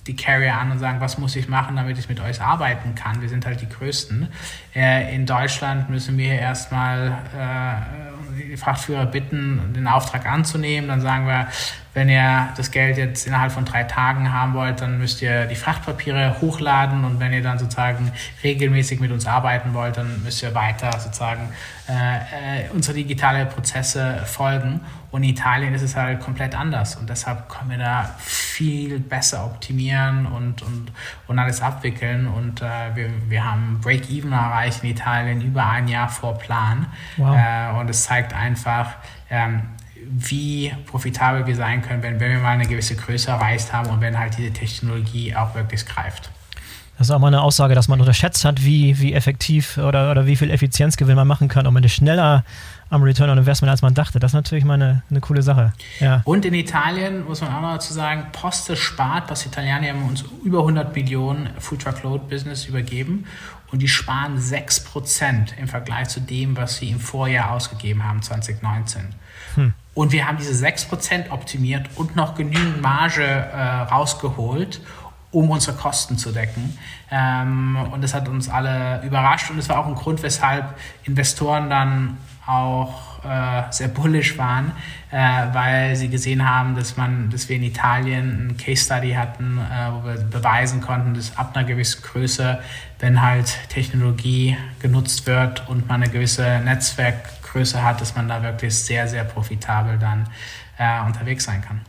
die Carrier an und sagen, was muss ich machen, damit ich mit euch arbeiten kann. Wir sind halt die Größten. Äh, in Deutschland müssen wir erstmal äh, die Frachtführer bitten, den Auftrag anzunehmen. Dann sagen wir, wenn ihr das Geld jetzt innerhalb von drei Tagen haben wollt, dann müsst ihr die Frachtpapiere hochladen und wenn ihr dann sozusagen regelmäßig mit uns arbeiten wollt, dann müsst ihr weiter sozusagen äh, äh, unsere digitale Prozesse folgen. Und in Italien ist es halt komplett anders und deshalb können wir da viel besser optimieren und, und, und alles abwickeln. Und äh, wir, wir haben Break-Even erreicht in Italien über ein Jahr vor Plan. Wow. Äh, und es zeigt einfach, ähm, wie profitabel wir sein können, wenn, wenn wir mal eine gewisse Größe erreicht haben und wenn halt diese Technologie auch wirklich greift. Das ist auch mal eine Aussage, dass man unterschätzt hat, wie, wie effektiv oder, oder wie viel Effizienzgewinn man machen kann, um man schneller am Return on Investment, als man dachte. Das ist natürlich mal eine, eine coole Sache. Ja. Und in Italien muss man auch noch dazu sagen, Poste spart, was Italiener haben uns über 100 Millionen Food Truck Load Business übergeben und die sparen 6% im Vergleich zu dem, was sie im Vorjahr ausgegeben haben, 2019. Hm. Und wir haben diese 6% optimiert und noch genügend Marge äh, rausgeholt, um unsere Kosten zu decken. Ähm, und das hat uns alle überrascht und es war auch ein Grund, weshalb Investoren dann auch äh, sehr bullish waren, äh, weil sie gesehen haben, dass man, dass wir in Italien ein Case Study hatten, äh, wo wir beweisen konnten, dass ab einer gewissen Größe, wenn halt Technologie genutzt wird und man eine gewisse Netzwerkgröße hat, dass man da wirklich sehr, sehr profitabel dann äh, unterwegs sein kann.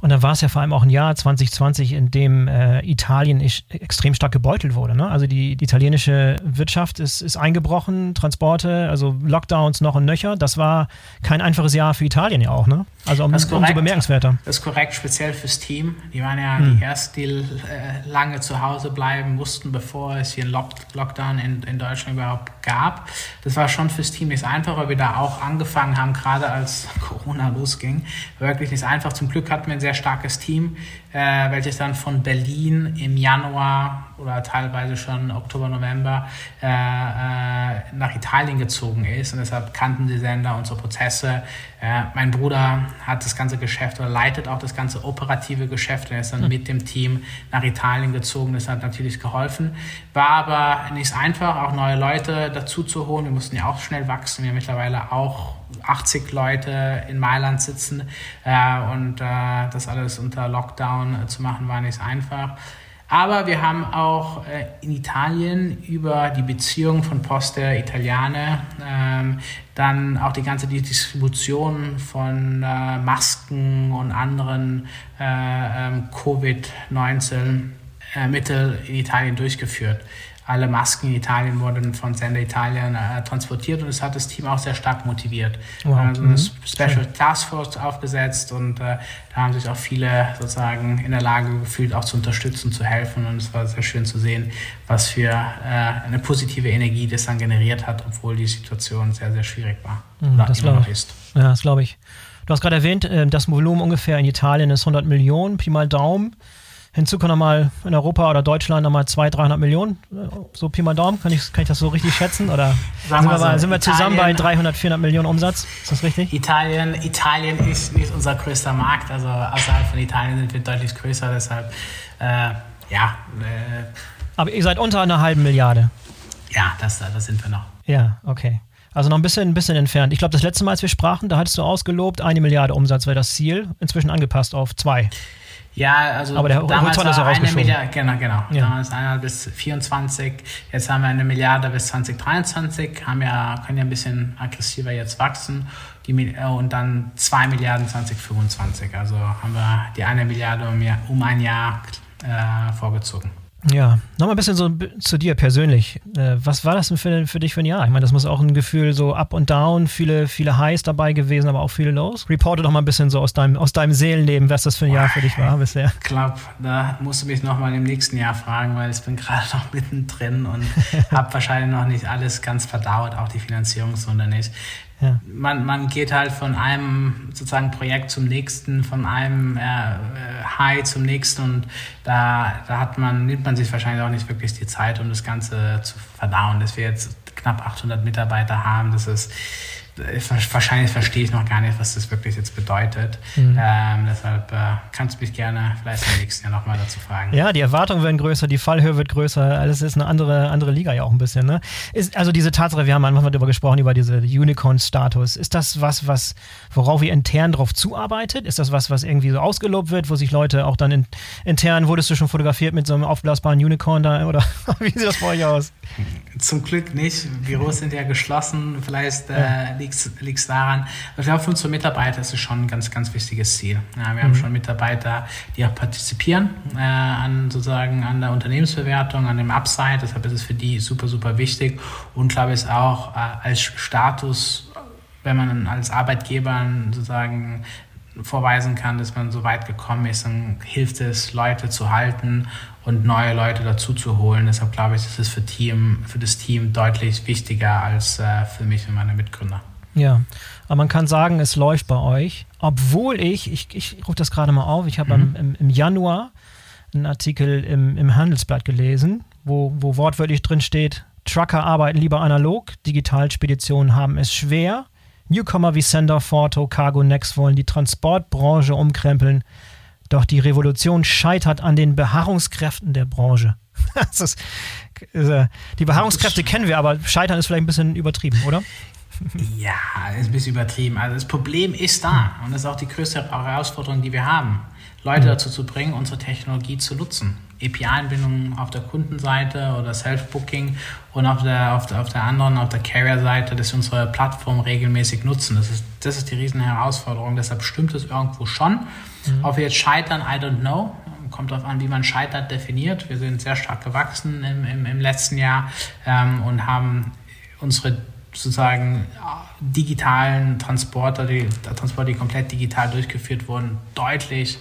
Und dann war es ja vor allem auch ein Jahr 2020, in dem äh, Italien extrem stark gebeutelt wurde. Ne? Also die, die, italienische Wirtschaft ist, ist eingebrochen, Transporte, also Lockdowns noch und nöcher. Das war kein einfaches Jahr für Italien ja auch. Ne? Also um, umso bemerkenswerter. Das ist korrekt, speziell fürs Team. Die waren ja hm. die ersten, die äh, lange zu Hause bleiben mussten, bevor es hier einen Lock Lockdown in, in Deutschland überhaupt gab. Das war schon fürs Team nicht einfach, weil wir da auch angefangen haben, gerade als (laughs) Corona losging. Wirklich nicht einfach. Zum Glück hatten wir ein sehr starkes Team, äh, welches dann von Berlin im Januar oder teilweise schon Oktober, November äh, äh, nach Italien gezogen ist. Und deshalb kannten die Sender unsere Prozesse. Äh, mein Bruder hat das ganze Geschäft oder leitet auch das ganze operative Geschäft. Er ist dann mhm. mit dem Team nach Italien gezogen. Das hat natürlich geholfen. War aber nicht einfach, auch neue Leute dazu zu holen. Wir mussten ja auch schnell wachsen. Wir haben mittlerweile auch 80 Leute in Mailand sitzen äh, und äh, das alles unter Lockdown äh, zu machen war nicht einfach. Aber wir haben auch äh, in Italien über die Beziehung von Poste Italiane ähm, dann auch die ganze Distribution von äh, Masken und anderen äh, ähm, Covid-19-Mitteln in Italien durchgeführt alle Masken in Italien wurden von Sender Italien äh, transportiert und es hat das Team auch sehr stark motiviert. Wow. Also eine mhm. Special Task Force aufgesetzt und äh, da haben sich auch viele sozusagen in der Lage gefühlt, auch zu unterstützen, zu helfen und es war sehr schön zu sehen, was für äh, eine positive Energie das dann generiert hat, obwohl die Situation sehr, sehr schwierig war mhm, oder das immer noch ist. Ja, das glaube ich. Du hast gerade erwähnt, äh, das Volumen ungefähr in Italien ist 100 Millionen, Pi mal Daumen. Hinzu kommen nochmal in Europa oder Deutschland nochmal 200, 300 Millionen. So Pi mal Daumen, kann ich, kann ich das so richtig schätzen? Oder sind wir, so, sind wir zusammen bei 300, 400 Millionen Umsatz? Ist das richtig? Italien, Italien ist nicht unser größter Markt. Also außerhalb von Italien sind wir deutlich größer. Deshalb, äh, ja. Äh, Aber ihr seid unter einer halben Milliarde. Ja, das, das sind wir noch. Ja, okay. Also noch ein bisschen, ein bisschen entfernt. Ich glaube, das letzte Mal, als wir sprachen, da hattest du ausgelobt, eine Milliarde Umsatz wäre das Ziel. Inzwischen angepasst auf zwei. Ja, also aber der damals Horizont ist eine Milliarde, genau, genau. Ja. Damals einmal bis 24, jetzt haben wir eine Milliarde bis 2023, haben ja, können ja ein bisschen aggressiver jetzt wachsen die, äh, und dann zwei Milliarden 2025. Also haben wir die eine Milliarde um, um ein Jahr äh, vorgezogen. Ja, nochmal ein bisschen so zu dir persönlich. Äh, was war das denn für, für dich für ein Jahr? Ich meine, das muss auch ein Gefühl so up und down, viele, viele Highs dabei gewesen, aber auch viele Lows. Reporte doch mal ein bisschen so aus deinem, aus deinem Seelenleben, was das für ein Jahr für dich war bisher. (laughs) Ich glaube, da musst du mich nochmal im nächsten Jahr fragen, weil ich bin gerade noch mittendrin und (laughs) habe wahrscheinlich noch nicht alles ganz verdaut, auch die Finanzierungsrunde nicht. Ja. Man, man geht halt von einem sozusagen Projekt zum nächsten, von einem äh, High zum nächsten und da, da hat man, nimmt man sich wahrscheinlich auch nicht wirklich die Zeit, um das Ganze zu verdauen. Dass wir jetzt knapp 800 Mitarbeiter haben, das ist wahrscheinlich verstehe ich noch gar nicht, was das wirklich jetzt bedeutet. Mhm. Ähm, deshalb äh, kannst du mich gerne vielleicht im nächsten Jahr nochmal dazu fragen. Ja, die Erwartungen werden größer, die Fallhöhe wird größer. Alles ist eine andere, andere Liga ja auch ein bisschen. Ne? Ist, also diese Tatsache, wir haben manchmal darüber gesprochen, über diese Unicorn-Status. Ist das was, was, worauf ihr intern drauf zuarbeitet? Ist das was, was irgendwie so ausgelobt wird, wo sich Leute auch dann in, intern, wurdest du schon fotografiert mit so einem aufblasbaren Unicorn da? Oder (laughs) wie sieht das bei euch aus? Zum Glück nicht. Büros sind ja geschlossen. Vielleicht äh, liegt es daran, ich glaube, für unsere Mitarbeiter ist es schon ein ganz, ganz wichtiges Ziel. Ja, wir mhm. haben schon Mitarbeiter, die auch partizipieren äh, an sozusagen an der Unternehmensbewertung, an dem Upside. Deshalb ist es für die super, super wichtig und glaube ich auch äh, als Status, wenn man als Arbeitgeber sozusagen vorweisen kann, dass man so weit gekommen ist, dann hilft es, Leute zu halten und neue Leute dazu zu holen. Deshalb glaube ich, ist es für, Team, für das Team deutlich wichtiger als äh, für mich und meine Mitgründer. Ja, aber man kann sagen, es läuft bei euch, obwohl ich, ich, ich rufe das gerade mal auf, ich habe mhm. im, im, Januar einen Artikel im, im Handelsblatt gelesen, wo, wo wortwörtlich drin steht, Trucker arbeiten lieber analog, Digitalspeditionen haben es schwer, Newcomer wie Sender, Forto, Cargo Next wollen die Transportbranche umkrempeln, doch die Revolution scheitert an den Beharrungskräften der Branche. (laughs) ist, äh, die Beharrungskräfte kennen wir, aber scheitern ist vielleicht ein bisschen übertrieben, oder? (laughs) Ja, ist ein bisschen übertrieben. Also das Problem ist da und das ist auch die größte Herausforderung, die wir haben, Leute dazu zu bringen, unsere Technologie zu nutzen. API-Anbindungen auf der Kundenseite oder Self-Booking und auf der, auf, der, auf der anderen, auf der Carrier-Seite, dass wir unsere Plattform regelmäßig nutzen. Das ist, das ist die riesen Herausforderung. Deshalb stimmt es irgendwo schon. Mhm. Ob wir jetzt scheitern, I don't know. Kommt darauf an, wie man scheitert definiert. Wir sind sehr stark gewachsen im, im, im letzten Jahr ähm, und haben unsere sozusagen digitalen Transporter, die Transporte, die komplett digital durchgeführt wurden, deutlich, äh,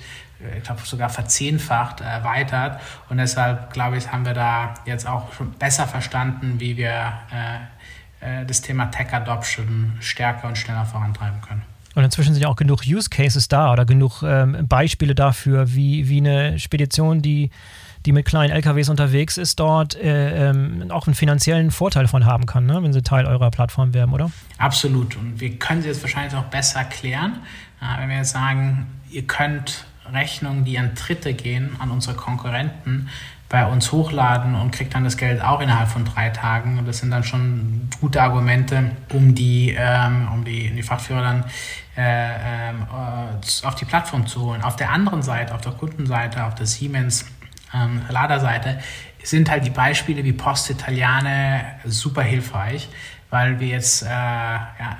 ich glaube sogar verzehnfacht erweitert. Und deshalb, glaube ich, haben wir da jetzt auch schon besser verstanden, wie wir äh, äh, das Thema Tech Adoption stärker und schneller vorantreiben können. Und inzwischen sind ja auch genug Use Cases da oder genug ähm, Beispiele dafür, wie, wie eine Spedition, die die mit kleinen LKWs unterwegs ist, dort äh, ähm, auch einen finanziellen Vorteil von haben kann, ne? wenn sie Teil eurer Plattform werden, oder? Absolut. Und wir können sie jetzt wahrscheinlich auch besser klären, äh, wenn wir jetzt sagen, ihr könnt Rechnungen, die an Dritte gehen, an unsere Konkurrenten, bei uns hochladen und kriegt dann das Geld auch innerhalb von drei Tagen. Und das sind dann schon gute Argumente, um die, ähm, um die, die Fachführer dann äh, ähm, äh, auf die Plattform zu holen. Auf der anderen Seite, auf der Kundenseite, auf der Siemens ähm, Laderseite, sind halt die Beispiele wie Post Italiane super hilfreich, weil wir jetzt äh, ja,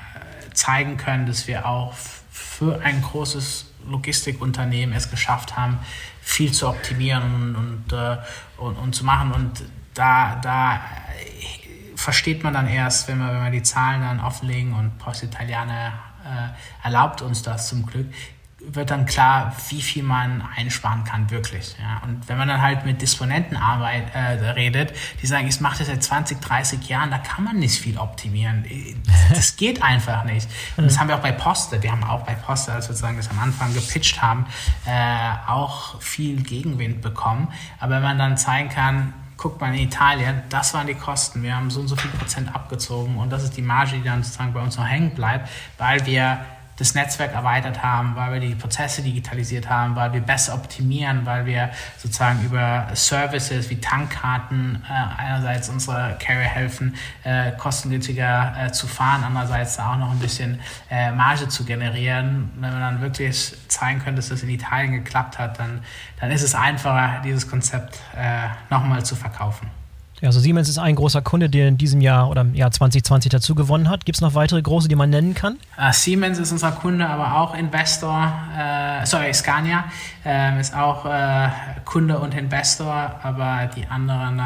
zeigen können, dass wir auch für ein großes Logistikunternehmen es geschafft haben, viel zu optimieren und, und, äh, und, und zu machen. Und da, da versteht man dann erst, wenn wir, wenn wir die Zahlen dann offenlegen und Post Italiane äh, erlaubt uns das zum Glück, wird dann klar, wie viel man einsparen kann, wirklich. Ja. Und wenn man dann halt mit Disponenten arbeit, äh, redet, die sagen, ich mache das seit 20, 30 Jahren, da kann man nicht viel optimieren. (laughs) Das geht einfach nicht. Und das haben wir auch bei Poste. Wir haben auch bei Poste, als wir sozusagen das am Anfang gepitcht haben, äh, auch viel Gegenwind bekommen. Aber wenn man dann zeigen kann, guckt mal in Italien, das waren die Kosten. Wir haben so und so viel Prozent abgezogen und das ist die Marge, die dann sozusagen bei uns noch hängen bleibt, weil wir das Netzwerk erweitert haben, weil wir die Prozesse digitalisiert haben, weil wir besser optimieren, weil wir sozusagen über Services wie Tankkarten äh, einerseits unsere Carrier helfen, äh, kostengünstiger äh, zu fahren, andererseits auch noch ein bisschen äh, Marge zu generieren. Wenn wir dann wirklich zeigen können, dass das in Italien geklappt hat, dann, dann ist es einfacher, dieses Konzept äh, nochmal zu verkaufen. Also Siemens ist ein großer Kunde, der in diesem Jahr oder im Jahr 2020 dazu gewonnen hat. Gibt es noch weitere große, die man nennen kann? Uh, Siemens ist unser Kunde, aber auch Investor. Uh, sorry, Scania uh, ist auch äh, Kunde und Investor, aber die anderen,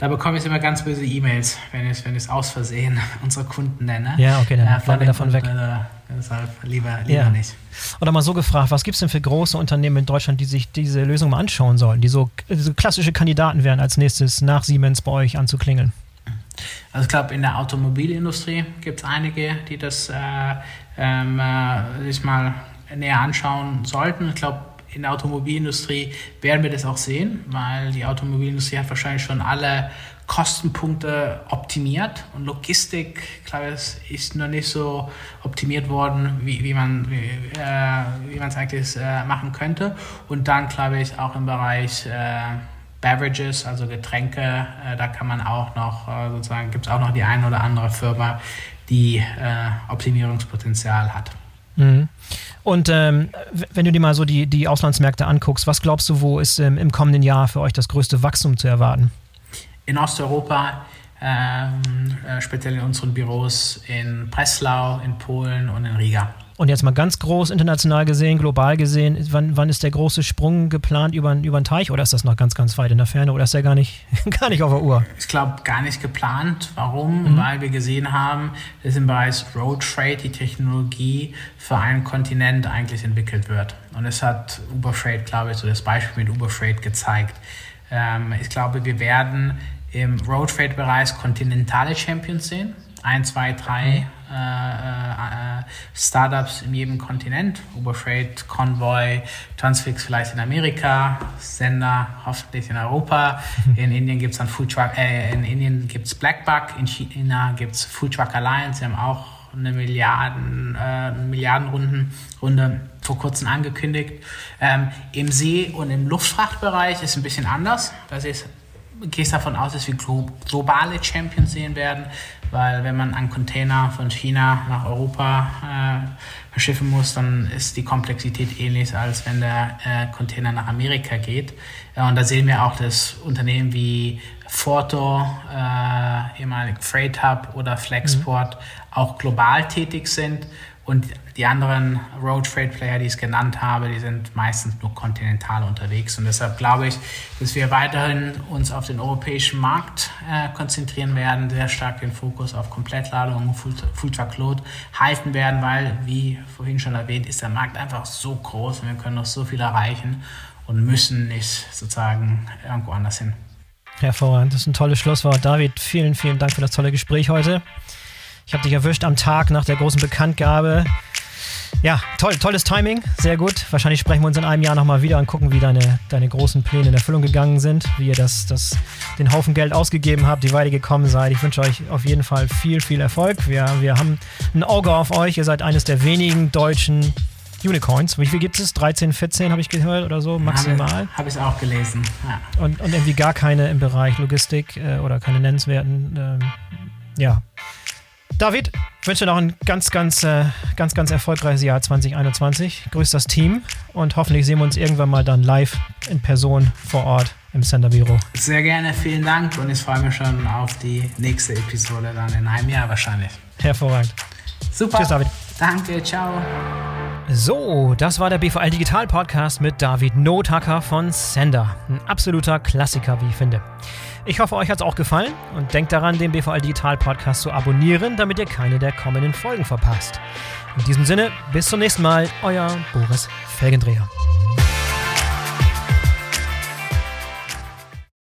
da bekomme ich immer ganz böse E-Mails, wenn ich wenn es aus Versehen (laughs) unsere Kunden nenne. Ja, okay, dann äh, bleiben wir davon Kunden, weg. deshalb lieber, lieber ja. nicht. Oder mal so gefragt, was gibt es denn für große Unternehmen in Deutschland, die sich diese Lösung mal anschauen sollen, die so, so klassische Kandidaten wären, als nächstes nach Siemens bei euch anzuklingeln? Also ich glaube, in der Automobilindustrie gibt es einige, die das äh, ähm, äh, sich mal näher anschauen sollten. Ich glaube, in der Automobilindustrie werden wir das auch sehen, weil die Automobilindustrie hat wahrscheinlich schon alle Kostenpunkte optimiert und Logistik, glaube ich, ist noch nicht so optimiert worden, wie, wie man wie, äh, wie es eigentlich äh, machen könnte. Und dann glaube ich auch im Bereich äh, Beverages, also Getränke, äh, da kann man auch noch äh, sozusagen gibt es auch noch die eine oder andere Firma, die äh, Optimierungspotenzial hat. Mhm. Und ähm, wenn du dir mal so die, die Auslandsmärkte anguckst, was glaubst du, wo ist ähm, im kommenden Jahr für euch das größte Wachstum zu erwarten? In Osteuropa, ähm, äh, speziell in unseren Büros in Breslau, in Polen und in Riga. Und jetzt mal ganz groß international gesehen, global gesehen, wann, wann ist der große Sprung geplant über, über den Teich oder ist das noch ganz, ganz weit in der Ferne oder ist der gar nicht, (laughs) gar nicht auf der Uhr? Ich glaube, gar nicht geplant. Warum? Mhm. Weil wir gesehen haben, dass im Bereich Road Freight die Technologie für einen Kontinent eigentlich entwickelt wird. Und es hat Uber Freight, glaube ich, so das Beispiel mit Uber Freight gezeigt. Ähm, ich glaube, wir werden im Road Freight Bereich kontinentale Champions sehen. Ein, zwei, drei. Mhm äh, äh, Startups in jedem Kontinent. Uber Freight, Convoy, Transfix vielleicht in Amerika, Sender hoffentlich in Europa. (laughs) In Indien gibt es dann Food Truck, äh, in Indien gibt Blackbuck, in China gibt es Food Truck Alliance, sie haben auch eine Milliarden, äh, Milliardenrunden Runde vor kurzem angekündigt. Ähm, Im See- und im Luftfrachtbereich ist es ein bisschen anders. Das ist gehst davon aus, dass wir globale Champions sehen werden, weil wenn man einen Container von China nach Europa äh, verschiffen muss, dann ist die Komplexität ähnlich, als wenn der äh, Container nach Amerika geht. Ja, und da sehen wir auch, dass Unternehmen wie Forto, äh, ehemalig Freight Hub oder Flexport mhm. auch global tätig sind und die anderen Road Freight Player, die ich genannt habe, die sind meistens nur kontinental unterwegs. Und deshalb glaube ich, dass wir weiterhin uns auf den europäischen Markt äh, konzentrieren werden, sehr stark den Fokus auf Komplettladung, Full, Full Truck Load halten werden, weil, wie vorhin schon erwähnt, ist der Markt einfach so groß und wir können noch so viel erreichen und müssen nicht sozusagen irgendwo anders hin. Hervorragend, das ist ein tolles Schlusswort. David, vielen, vielen Dank für das tolle Gespräch heute. Ich habe dich erwischt am Tag nach der großen Bekanntgabe. Ja, toll, tolles Timing, sehr gut. Wahrscheinlich sprechen wir uns in einem Jahr nochmal wieder und gucken, wie deine, deine großen Pläne in Erfüllung gegangen sind, wie ihr das, das, den Haufen Geld ausgegeben habt, wie weit ihr gekommen seid. Ich wünsche euch auf jeden Fall viel, viel Erfolg. Wir, wir haben ein Auge auf euch. Ihr seid eines der wenigen deutschen Unicorns. Wie viel gibt es? 13, 14 habe ich gehört oder so, maximal? Habe hab ich auch gelesen. Ja. Und, und irgendwie gar keine im Bereich Logistik äh, oder keine nennenswerten. Ähm, ja, David, ich wünsche dir noch ein ganz, ganz, äh, ganz, ganz erfolgreiches Jahr 2021. Grüß das Team und hoffentlich sehen wir uns irgendwann mal dann live in Person vor Ort im Senderbüro. Sehr gerne, vielen Dank und ich freue mich schon auf die nächste Episode dann in einem Jahr wahrscheinlich. Hervorragend. Super. Tschüss, David. Danke, ciao. So, das war der BVL Digital Podcast mit David Nothacker von Sender. Ein absoluter Klassiker, wie ich finde. Ich hoffe, euch hat es auch gefallen und denkt daran, den BVL Digital Podcast zu abonnieren, damit ihr keine der kommenden Folgen verpasst. In diesem Sinne, bis zum nächsten Mal, euer Boris Felgendreher.